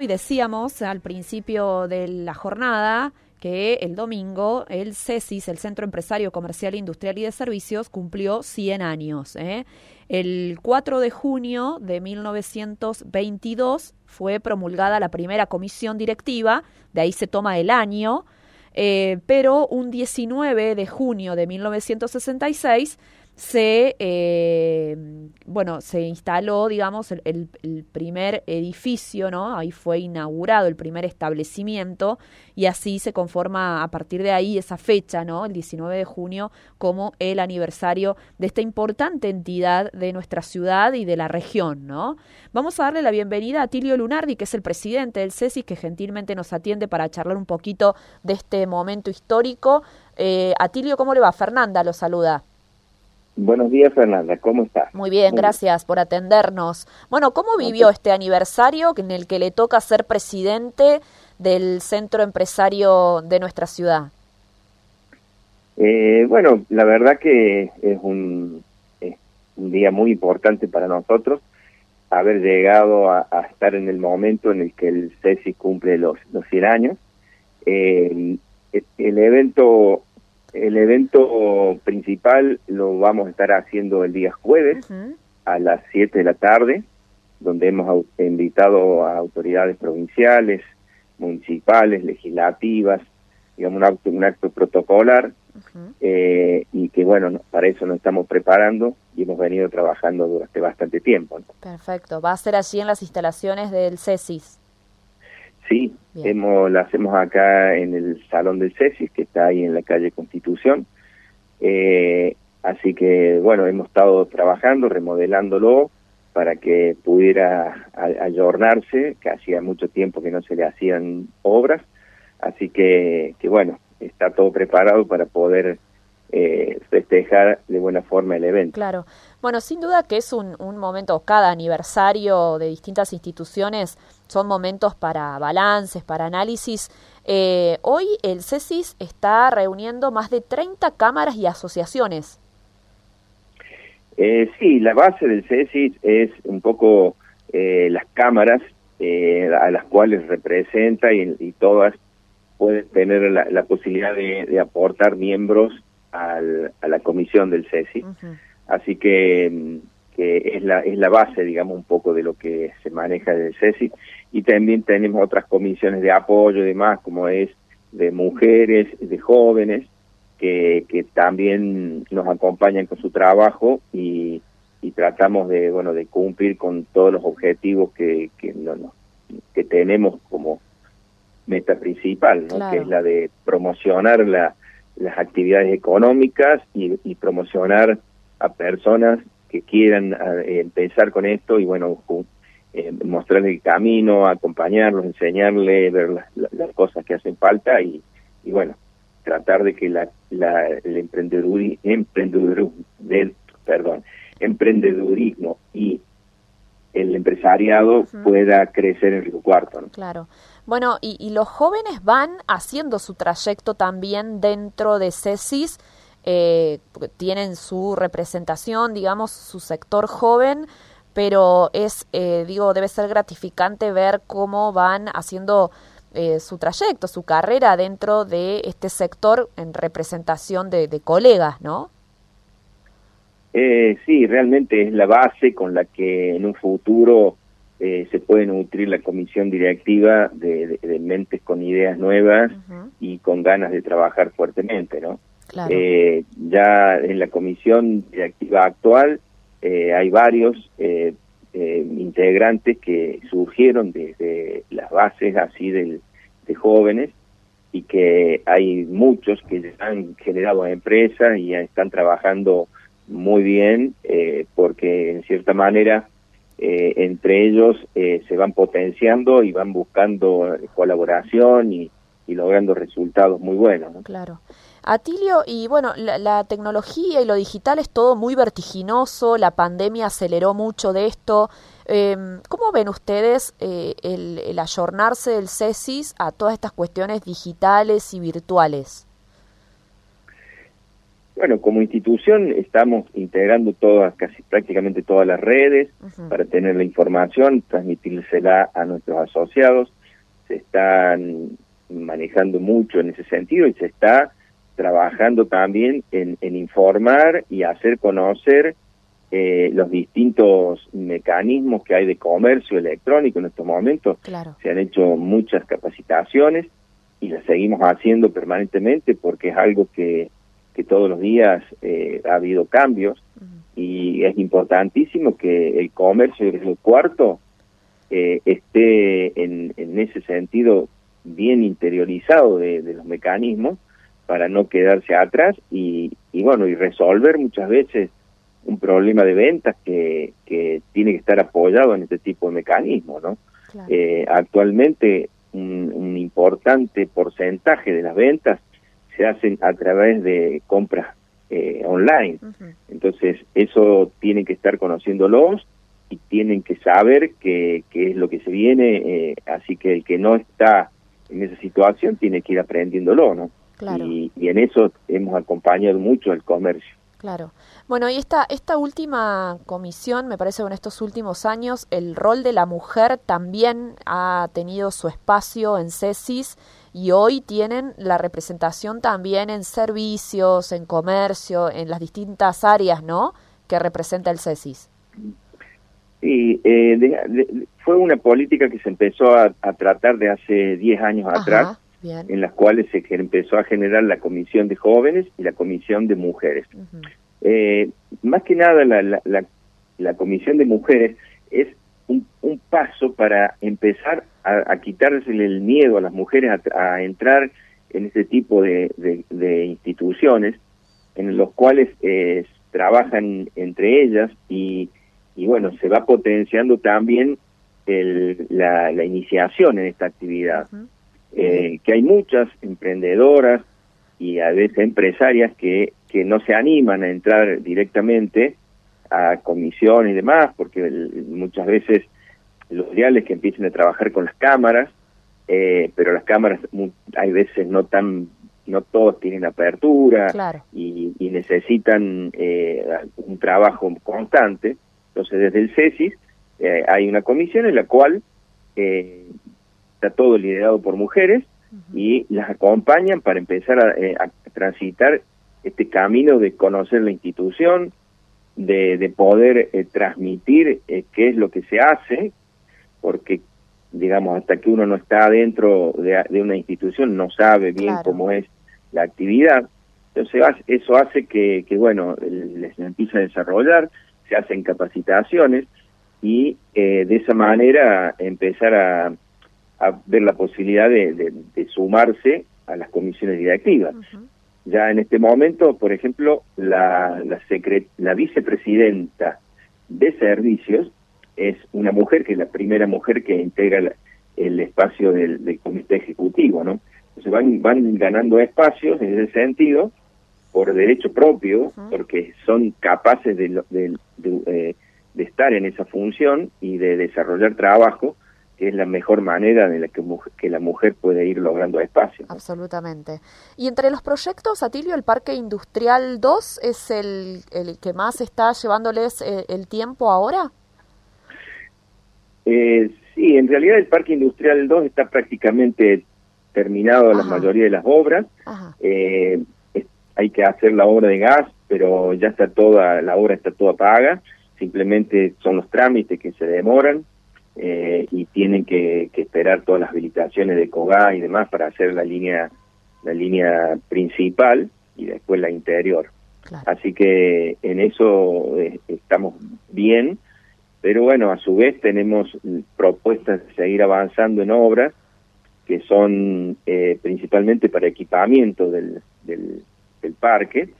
Y decíamos al principio de la jornada que el domingo el CESIS, el Centro Empresario Comercial, Industrial y de Servicios, cumplió 100 años. ¿eh? El 4 de junio de 1922 fue promulgada la primera comisión directiva, de ahí se toma el año, eh, pero un 19 de junio de 1966 se, eh, bueno, se instaló, digamos, el, primer edificio, ¿no? Ahí fue inaugurado el primer establecimiento y así se conforma a partir de ahí esa fecha, ¿no? El 19 de junio como el aniversario de esta importante entidad de nuestra ciudad y de la región, ¿no? Vamos a darle la bienvenida a Tilio Lunardi, que es el presidente del CESIS, que gentilmente nos atiende para charlar un poquito de este momento histórico. Eh, a Tilio, ¿cómo le va? Fernanda lo saluda. Buenos días, Fernanda. ¿Cómo estás? Muy bien, gracias por atendernos. Bueno, ¿cómo vivió este aniversario en el que le toca ser presidente del centro empresario de nuestra ciudad? Eh, bueno, la verdad que es un, un, día muy importante para nosotros haber llegado a, estar en el momento en el que el CESI cumple los, los 100 años. el evento el evento principal lo vamos a estar haciendo el día jueves a las 7 de la tarde, donde hemos invitado a autoridades provinciales, municipales, legislativas, digamos un acto, un acto protocolar, eh, y que bueno, para eso nos estamos preparando y hemos venido trabajando durante bastante tiempo. Perfecto, va a ser allí en las instalaciones del CESIS. Sí, hemos, la hacemos acá en el Salón del CESIS, que está ahí en la calle Constitución. Eh, así que, bueno, hemos estado trabajando, remodelándolo para que pudiera ayornarse, que hacía mucho tiempo que no se le hacían obras. Así que, que bueno, está todo preparado para poder eh, festejar de buena forma el evento. Claro. Bueno, sin duda que es un, un, momento, cada aniversario de distintas instituciones son momentos para balances, para análisis. Eh, hoy el CESIS está reuniendo más de 30 cámaras y asociaciones. Eh, sí, la base del CESIS es un poco eh, las cámaras eh, a las cuales representa y, y todas pueden tener la, la posibilidad de, de aportar miembros al, a la comisión del CESI. Así que, que, es, la, es la base, digamos, un poco de lo que se maneja del CESI. Y también tenemos otras comisiones de apoyo y demás, como es de mujeres, de jóvenes, que, que también nos acompañan con su trabajo y, y tratamos de, bueno, de cumplir con todos los objetivos que, que, no, no, que tenemos como meta principal, ¿no? que es la de promocionar la, las actividades económicas y, promocionar a personas que quieran eh, empezar con esto y bueno, eh, mostrarles el camino, acompañarlos, enseñarles, ver las, cosas que hacen falta y, y bueno, tratar de que la, la, el emprendedurismo, del, perdón, emprendedurismo y el empresariado pueda crecer en Río Cuarto. ¿no? Claro. Bueno, y, y, los jóvenes van haciendo su trayecto también dentro de CESIS, eh, tienen su representación, digamos, su sector joven, pero es, eh, digo, debe ser gratificante ver cómo van haciendo eh, su trayecto, su carrera dentro de este sector en representación de, de colegas, ¿no? Eh, sí, realmente es la base con la que en un futuro eh, se puede nutrir la comisión directiva de, de, mentes con ideas nuevas y con ganas de trabajar fuertemente, ¿no? Eh, ya en la comisión directiva actual eh, hay varios eh, eh, integrantes que surgieron desde las bases así del, de jóvenes y que hay muchos que han generado empresas y ya están trabajando muy bien eh, porque en cierta manera eh, entre ellos eh, se van potenciando y van buscando colaboración y, y logrando resultados muy buenos. ¿no? Claro. Atilio, y bueno, la, la, tecnología y lo digital es todo muy vertiginoso, la pandemia aceleró mucho de esto. Eh, ¿Cómo ven ustedes eh, el, el ayornarse del CESIS a todas estas cuestiones digitales y virtuales? Bueno, como institución estamos integrando todas, casi prácticamente todas las redes para tener la información, transmitírsela a nuestros asociados. Se están manejando mucho en ese sentido y se está trabajando también en, informar y hacer conocer eh, los distintos mecanismos que hay de comercio electrónico en estos momentos. Se han hecho muchas capacitaciones y las seguimos haciendo permanentemente porque es algo que que todos los días eh, ha habido cambios y es importantísimo que el comercio del cuarto eh, esté en, en, ese sentido bien interiorizado de, los mecanismos para no quedarse atrás y, y, bueno y resolver muchas veces un problema de ventas que, que tiene que estar apoyado en este tipo de mecanismos no eh, actualmente un, un importante porcentaje de las ventas se hacen a través de compras eh, online. Entonces, eso tienen que estar conociéndolos y tienen que saber qué es lo que se viene, eh, así que el que no está en esa situación tiene que ir aprendiéndolo, ¿no? Y, y en eso hemos acompañado mucho el comercio. Claro. Bueno, y esta, esta última comisión, me parece que en estos últimos años el rol de la mujer también ha tenido su espacio en CESIS y hoy tienen la representación también en servicios, en comercio, en las distintas áreas, ¿no? Que representa el CESIS. Sí, eh, fue una política que se empezó a, tratar de hace 10 años atrás, en las cuales se empezó a generar la Comisión de Jóvenes y la Comisión de Mujeres. eh, más que nada, la, la, la Comisión de Mujeres es un, un paso para empezar a, a, quitarse el miedo a las mujeres a, entrar en este tipo de, de, instituciones en los cuales eh, trabajan entre ellas y, y bueno, se va potenciando también el, la, la iniciación en esta actividad. Eh, que hay muchas emprendedoras y a veces empresarias que, que no se animan a entrar directamente a comisión y demás, porque muchas veces lo ideal es que empiecen a trabajar con las cámaras, eh, pero las cámaras hay veces no tan no todos tienen apertura y, necesitan eh, un trabajo constante. Entonces, desde el CESIS eh, hay una comisión en la cual está todo liderado por mujeres y las acompañan para empezar a, a, transitar este camino de conocer la institución, de, de poder transmitir qué es lo que se hace, porque digamos hasta que uno no está dentro de, una institución no sabe bien cómo es la actividad. Entonces eso hace que, que bueno les empieza a desarrollar se hacen capacitaciones y eh, de esa manera empezar a, a ver la posibilidad de, de, sumarse a las comisiones directivas. Ya en este momento por ejemplo la la, la vicepresidenta de servicios es una mujer, que es la primera mujer que integra el, espacio del, comité ejecutivo, ¿no? Entonces van, van ganando espacios en ese sentido por derecho propio, porque son capaces de, de, eh, de, estar en esa función y de desarrollar trabajo, es la mejor manera de la que, que la mujer puede ir logrando espacio. Absolutamente. Y entre los proyectos, Atilio, el Parque Industrial 2 es el, el que más está llevándoles eh, el tiempo ahora. Eh, sí, en realidad el Parque Industrial 2 está prácticamente terminado la mayoría de las obras. Eh, hay que hacer la obra de gas, pero ya está toda, la obra está toda paga. Simplemente son los trámites que se demoran eh, y tienen que, esperar todas las habilitaciones de COGA y demás para hacer la línea, la línea principal y después la interior. Así que en eso eh, estamos bien pero bueno, a su vez tenemos propuestas de seguir avanzando en obras que son eh, principalmente para equipamiento del, del, parque,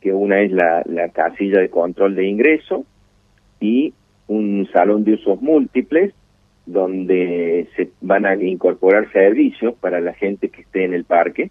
que una es la, la casilla de control de ingreso y un salón de usos múltiples donde se van a incorporar servicios para la gente que esté en el parque.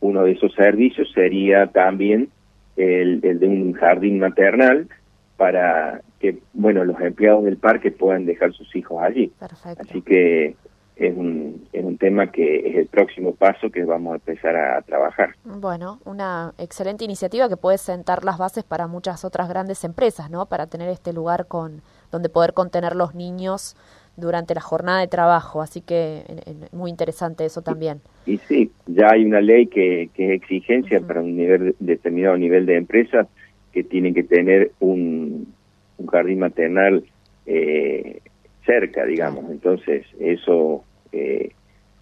Uno de esos servicios sería también el, el de un jardín maternal para que bueno los empleados del parque puedan dejar sus hijos allí. Así que es un, es un tema que es el próximo paso que vamos a empezar a, trabajar. Bueno, una excelente iniciativa que puede sentar las bases para muchas otras grandes empresas, ¿no? Para tener este lugar con donde poder contener los niños durante la jornada de trabajo, así que muy interesante eso también. Y, sí, ya hay una ley que, que es exigencia para un nivel determinado nivel de empresas que tienen que tener un, un jardín maternal eh, cerca, digamos. Entonces, eso eh,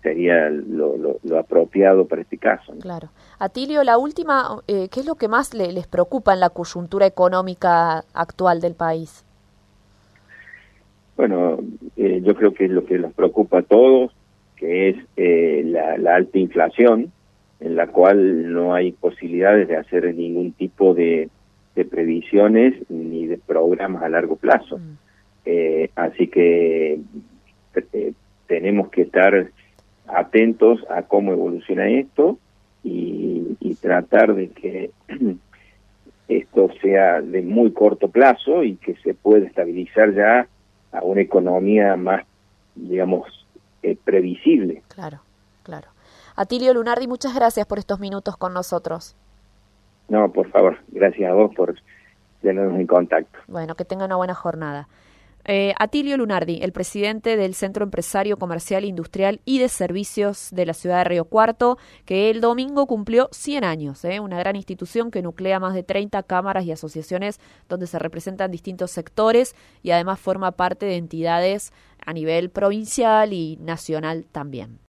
sería lo, lo, apropiado para este caso. Claro. Atilio, la última, eh, ¿qué es lo que más les preocupa en la coyuntura económica actual del país? Bueno, eh, yo creo que es lo que nos preocupa a todos, que es eh, la, alta inflación, en la cual no hay posibilidades de hacer ningún tipo de, previsiones ni de programas a largo plazo. Mm. Eh, así que tenemos que estar atentos a cómo evoluciona esto y, y tratar de que esto sea de muy corto plazo y que se pueda estabilizar ya a una economía más, digamos, eh, previsible. Claro, claro. Atilio Lunardi, muchas gracias por estos minutos con nosotros. No, por favor, gracias a vos por tenernos en contacto. Bueno, que tenga una buena jornada. Eh, Atilio Lunardi, el presidente del Centro Empresario Comercial, Industrial y de Servicios de la ciudad de Río Cuarto, que el domingo cumplió 100 años, eh, una gran institución que nuclea más de 30 cámaras y asociaciones donde se representan distintos sectores y además forma parte de entidades a nivel provincial y nacional también.